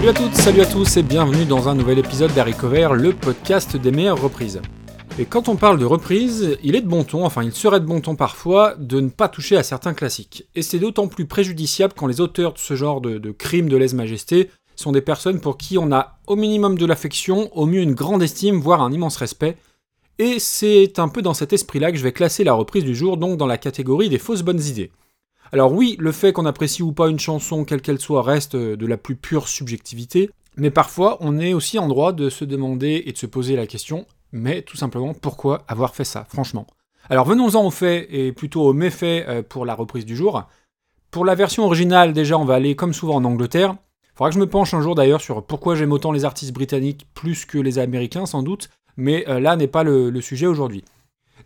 Salut à toutes, salut à tous et bienvenue dans un nouvel épisode d'Harry Cover, le podcast des meilleures reprises. Et quand on parle de reprise, il est de bon ton, enfin il serait de bon ton parfois, de ne pas toucher à certains classiques. Et c'est d'autant plus préjudiciable quand les auteurs de ce genre de, de crimes de lèse-majesté sont des personnes pour qui on a au minimum de l'affection, au mieux une grande estime, voire un immense respect. Et c'est un peu dans cet esprit-là que je vais classer la reprise du jour, donc dans la catégorie des fausses bonnes idées. Alors oui, le fait qu'on apprécie ou pas une chanson, quelle qu'elle soit, reste de la plus pure subjectivité, mais parfois on est aussi en droit de se demander et de se poser la question, mais tout simplement pourquoi avoir fait ça, franchement? Alors venons-en aux faits et plutôt aux méfaits euh, pour la reprise du jour. Pour la version originale, déjà on va aller comme souvent en Angleterre. Faudra que je me penche un jour d'ailleurs sur pourquoi j'aime autant les artistes britanniques plus que les américains sans doute, mais euh, là n'est pas le sujet aujourd'hui.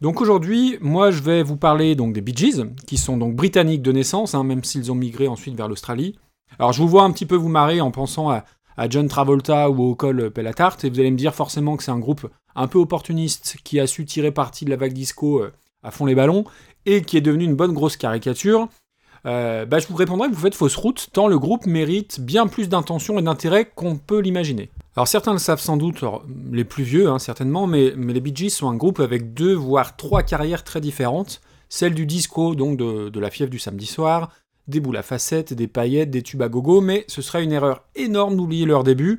Donc aujourd'hui, moi je vais vous parler donc des Bee Gees, qui sont donc britanniques de naissance, hein, même s'ils ont migré ensuite vers l'Australie. Alors je vous vois un petit peu vous marrer en pensant à, John Travolta ou au Cole Pellatart, et vous allez me dire forcément que c'est un groupe un peu opportuniste qui a su tirer parti de la vague disco euh, à fond les ballons, et qui est devenu une bonne grosse caricature. Euh, bah, je vous répondrai que vous faites fausse route, tant le groupe mérite bien plus d'intention et d'intérêt qu'on peut l'imaginer. Alors certains le savent sans doute, les plus vieux hein, certainement, mais, les Bee Gees sont un groupe avec deux voire trois carrières très différentes, celle du disco, donc de, la fièvre du samedi soir, des boules à facettes, des paillettes, des tubes à gogo, mais ce serait une erreur énorme d'oublier leur début,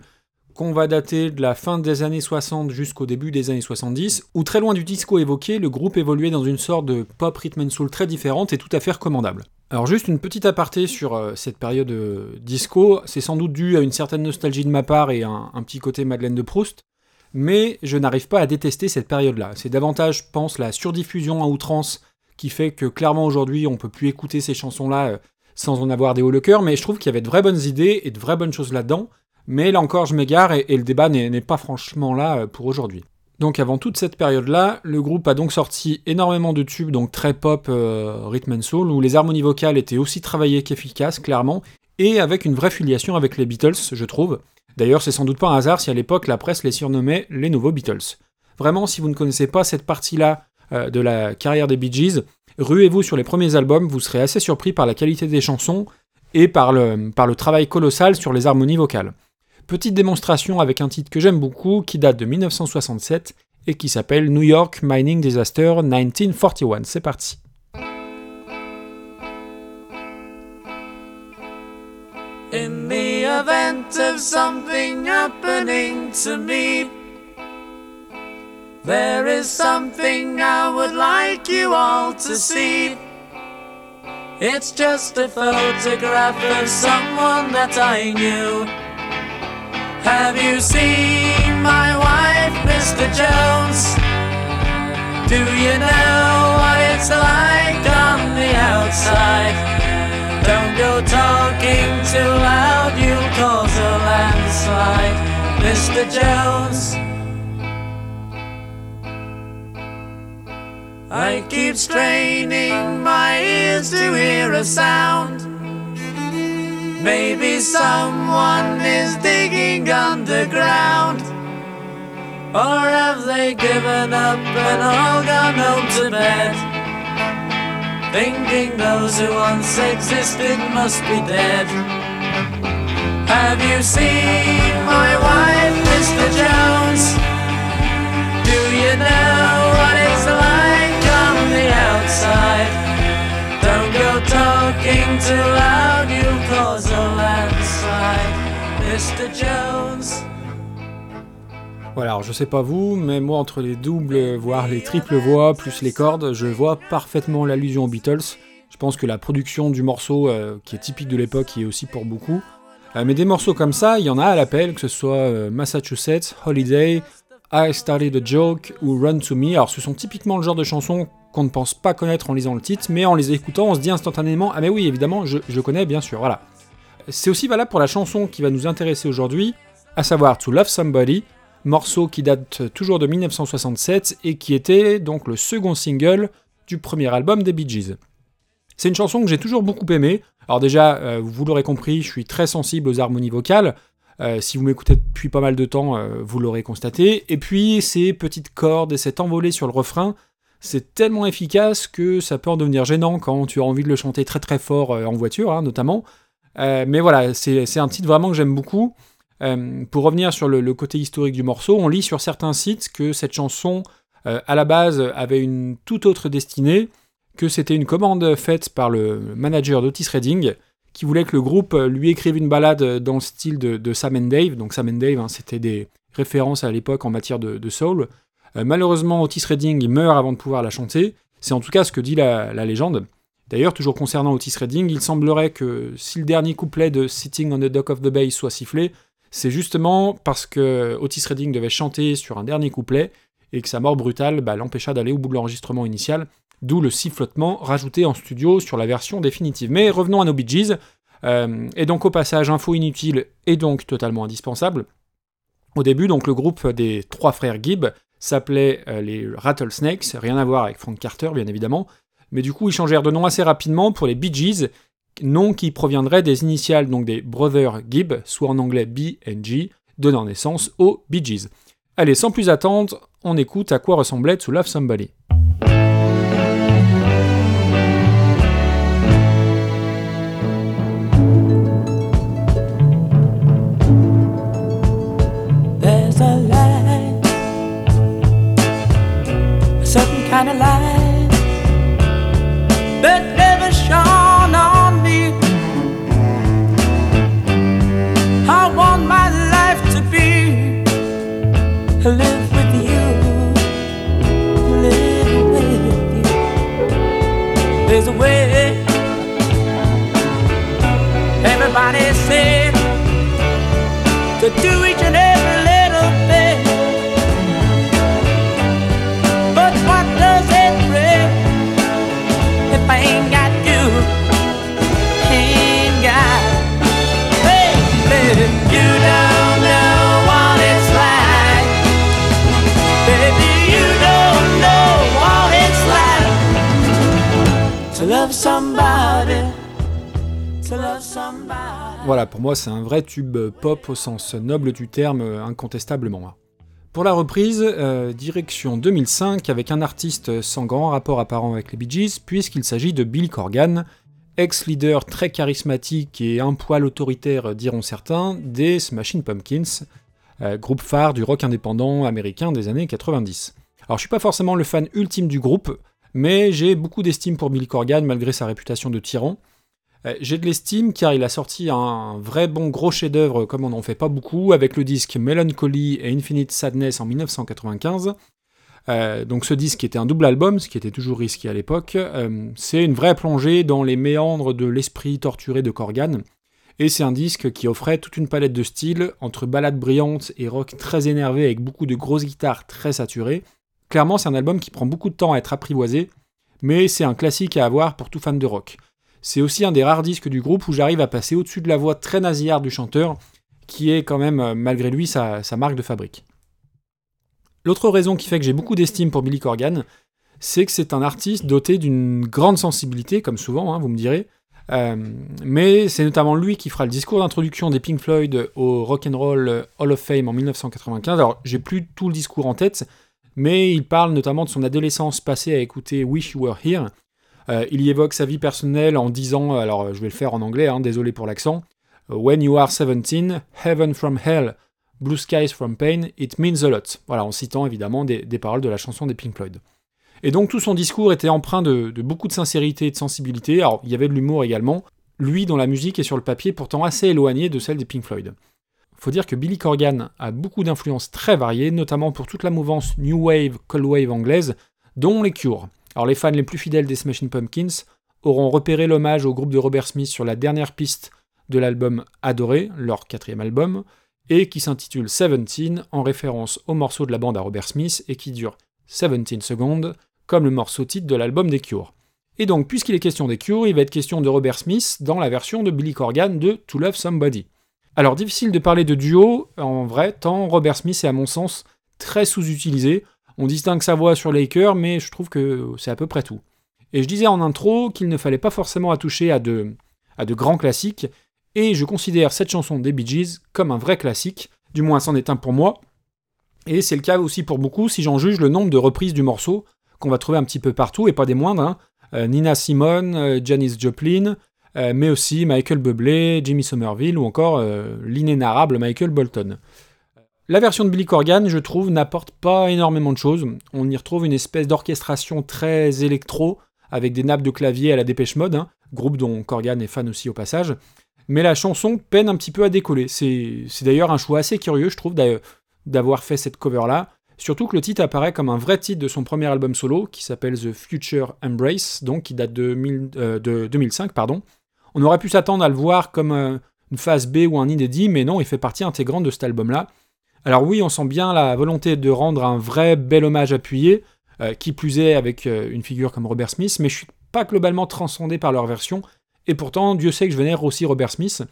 qu'on va dater de la fin des années 60 jusqu'au début des années 70, où très loin du disco évoqué, le groupe évoluait dans une sorte de pop rhythm and soul très différente et tout à fait recommandable. Alors juste une petite aparté sur euh, cette période euh, disco, c'est sans doute dû à une certaine nostalgie de ma part et un, petit côté Madeleine de Proust, mais je n'arrive pas à détester cette période-là. C'est davantage, je pense, la surdiffusion à outrance qui fait que clairement aujourd'hui on peut plus écouter ces chansons-là euh, sans en avoir des hauts le cœur, mais je trouve qu'il y avait de vraies bonnes idées et de vraies bonnes choses là-dedans, mais là encore je m'égare et, le débat n'est pas franchement là pour aujourd'hui. Donc avant toute cette période-là, le groupe a donc sorti énormément de tubes, donc très pop, euh, rhythm and soul, où les harmonies vocales étaient aussi travaillées qu'efficaces, clairement, et avec une vraie filiation avec les Beatles, je trouve. D'ailleurs, c'est sans doute pas un hasard si à l'époque la presse les surnommait les nouveaux Beatles. Vraiment, si vous ne connaissez pas cette partie-là euh, de la carrière des Bee Gees, ruez-vous sur les premiers albums, vous serez assez surpris par la qualité des chansons et par le, par le travail colossal sur les harmonies vocales. Petite démonstration avec un titre que j'aime beaucoup qui date de 1967 et qui s'appelle New York Mining Disaster 1941. C'est parti. In the event of something happening to me, there is something I would like you all to see. It's just a photograph of someone that I knew. Have you seen my wife, Mr. Jones? Do you know what it's like on the outside? Don't go talking too loud, you'll cause a landslide, Mr. Jones. I keep straining my ears to hear a sound. Maybe someone is digging underground. Or have they given up and all gone home to bed? Thinking those who once existed must be dead. Have you seen my wife, Mr. Jones? Do you know what it's like on the outside? Talking too loud, you'll cause Voilà, alors je sais pas vous, mais moi entre les doubles, voire les triples voix, plus les cordes, je vois parfaitement l'allusion aux Beatles. Je pense que la production du morceau, euh, qui est typique de l'époque, y est aussi pour beaucoup. Euh, mais des morceaux comme ça, il y en a à l'appel, que ce soit euh, Massachusetts, Holiday, I Started a Joke ou Run to Me. Alors ce sont typiquement le genre de chansons qu'on ne pense pas connaître en lisant le titre, mais en les écoutant, on se dit instantanément Ah mais oui, évidemment, je, je connais bien sûr, voilà. C'est aussi valable pour la chanson qui va nous intéresser aujourd'hui, à savoir To Love Somebody, morceau qui date toujours de 1967 et qui était donc le second single du premier album des Bee Gees. C'est une chanson que j'ai toujours beaucoup aimée. Alors déjà, euh, vous l'aurez compris, je suis très sensible aux harmonies vocales. Euh, si vous m'écoutez depuis pas mal de temps, euh, vous l'aurez constaté. Et puis ces petites cordes et cet envolé sur le refrain, c'est tellement efficace que ça peut en devenir gênant quand tu as envie de le chanter très très fort en voiture, hein, notamment. mais voilà, c'est un titre vraiment que j'aime beaucoup. pour revenir sur le, côté historique du morceau, on lit sur certains sites que cette chanson, à la base, avait une toute autre destinée, que c'était une commande faite par le manager d'Otis Redding, qui voulait que le groupe lui écrive une balade dans le style de, Sam and Dave. Donc Sam and Dave, hein, c'était des références à l'époque en matière de, soul. Malheureusement, Otis Redding meurt avant de pouvoir la chanter. C'est en tout cas ce que dit la légende. D'ailleurs, toujours concernant Otis Redding, il semblerait que si le dernier couplet de Sitting on the Dock of the Bay soit sifflé, c'est justement parce que Otis Redding devait chanter sur un dernier couplet et que sa mort brutale bah, l'empêcha d'aller au bout de l'enregistrement initial, d'où le sifflotement rajouté en studio sur la version définitive. Mais revenons à nos Bee Gees, euh, et donc au passage, info inutile et donc totalement indispensable. Au début, donc le groupe des trois frères Gibb s'appelait euh, les Rattlesnakes, rien à voir avec Frank Carter bien évidemment, mais du coup ils changèrent de nom assez rapidement pour les Bee Gees, nom qui proviendrait des initiales donc des Brothers Gibb, soit en anglais B G, donnant naissance aux Bee Gees. Allez, sans plus attendre, on écoute à quoi ressemblait To Love Somebody. Voilà, pour moi c'est un vrai tube pop au sens noble du terme, incontestablement. Pour la reprise, euh, direction 2005 avec un artiste sans grand rapport apparent avec les Bee Gees, puisqu'il s'agit de Bill Corgan, ex-leader très charismatique et un poil autoritaire diront certains, des Smashing Pumpkins, euh, groupe phare du rock indépendant américain des années 90. Alors je suis pas forcément le fan ultime du groupe, mais j'ai beaucoup d'estime pour Bill Corgan malgré sa réputation de tyran. Euh, j'ai de l'estime car il a sorti un vrai bon gros chef-d'œuvre comme on n'en fait pas beaucoup avec le disque Melancholy et Infinite Sadness en 1995. Euh, donc ce disque était un double album, ce qui était toujours risqué à l'époque. Euh, c'est une vraie plongée dans les méandres de l'esprit torturé de Corgan. Et c'est un disque qui offrait toute une palette de styles, entre ballades brillantes et rock très énervé avec beaucoup de grosses guitares très saturées. Clairement, c'est un album qui prend beaucoup de temps à être apprivoisé, mais c'est un classique à avoir pour tout fan de rock. C'est aussi un des rares disques du groupe où j'arrive à passer au-dessus de la voix très nasillarde du chanteur, qui est quand même, euh, malgré lui, sa, marque de fabrique. L'autre raison qui fait que j'ai beaucoup d'estime pour Billy Corgan, c'est que c'est un artiste doté d'une grande sensibilité, comme souvent, hein, vous me direz, euh, mais c'est notamment lui qui fera le discours d'introduction des Pink Floyd au Rock and Roll Hall of Fame en 1995. Alors, j'ai plus tout le discours en tête, mais il parle notamment de son adolescence passée à écouter Wish You Were Here, euh, il y évoque sa vie personnelle en disant, alors je vais le faire en anglais, hein, désolé pour l'accent, When you are 17, heaven from hell, blue skies from pain, it means a lot. Voilà, en citant évidemment des, paroles de la chanson des Pink Floyd. Et donc tout son discours était empreint de, beaucoup de sincérité et de sensibilité, alors il y avait de l'humour également, lui dont la musique est sur le papier pourtant assez éloignée de celle des Pink Floyd. Faut dire que Billy Corgan a beaucoup d'influences très variées, notamment pour toute la mouvance New Wave, Cold Wave anglaise, dont les Cure. Alors les fans les plus fidèles des Smashing Pumpkins auront repéré l'hommage au groupe de Robert Smith sur la dernière piste de l'album Adoré, leur quatrième album, et qui s'intitule Seventeen en référence au morceau de la bande à Robert Smith et qui dure 17 secondes, comme le morceau titre de l'album des Cure. Et donc, puisqu'il est question des Cure, il va être question de Robert Smith dans la version de Billy Corgan de To Love Somebody. Alors, difficile de parler de duo, en vrai, tant Robert Smith est à mon sens très sous-utilisé, on distingue sa voix sur Laker, mais je trouve que c'est à peu près tout. Et je disais en intro qu'il ne fallait pas forcément attoucher à de, grands classiques, et je considère cette chanson des Bee Gees comme un vrai classique, du moins c'en est un pour moi, et c'est le cas aussi pour beaucoup si j'en juge le nombre de reprises du morceau qu'on va trouver un petit peu partout, et pas des moindres. Hein. Euh, Nina Simone, euh, Janis Joplin, euh, mais aussi Michael Bublé, Jimmy Somerville ou encore euh, l'inénarrable Michael Bolton. La version de Billy Corgan, je trouve, n'apporte pas énormément de choses. On y retrouve une espèce d'orchestration très électro, avec des nappes de clavier à la Dépêche Mode, hein, groupe dont Corgan est fan aussi au passage. Mais la chanson peine un petit peu à décoller. C'est d'ailleurs un choix assez curieux, je trouve, d'avoir fait cette cover-là. Surtout que le titre apparaît comme un vrai titre de son premier album solo, qui s'appelle The Future Embrace, donc qui date de, euh, de 2005. Pardon. On aurait pu s'attendre à le voir comme euh, une phase B ou un inédit, mais non, il fait partie intégrante de cet album-là. Alors oui, on sent bien la volonté de rendre un vrai bel hommage appuyé, euh, qui plus est avec euh, une figure comme Robert Smith, mais je suis pas globalement transcendé par leur version, et pourtant Dieu sait que je vénère aussi Robert Smith.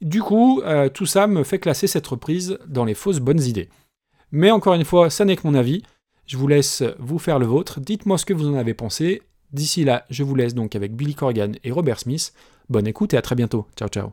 Du coup, euh, tout ça me fait classer cette reprise dans les fausses bonnes idées. Mais encore une fois, ça n'est que mon avis. Je vous laisse vous faire le vôtre. Dites-moi ce que vous en avez pensé. D'ici là, je vous laisse donc avec Billy Corgan et Robert Smith. Bonne écoute et à très bientôt. Ciao ciao.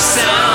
sound.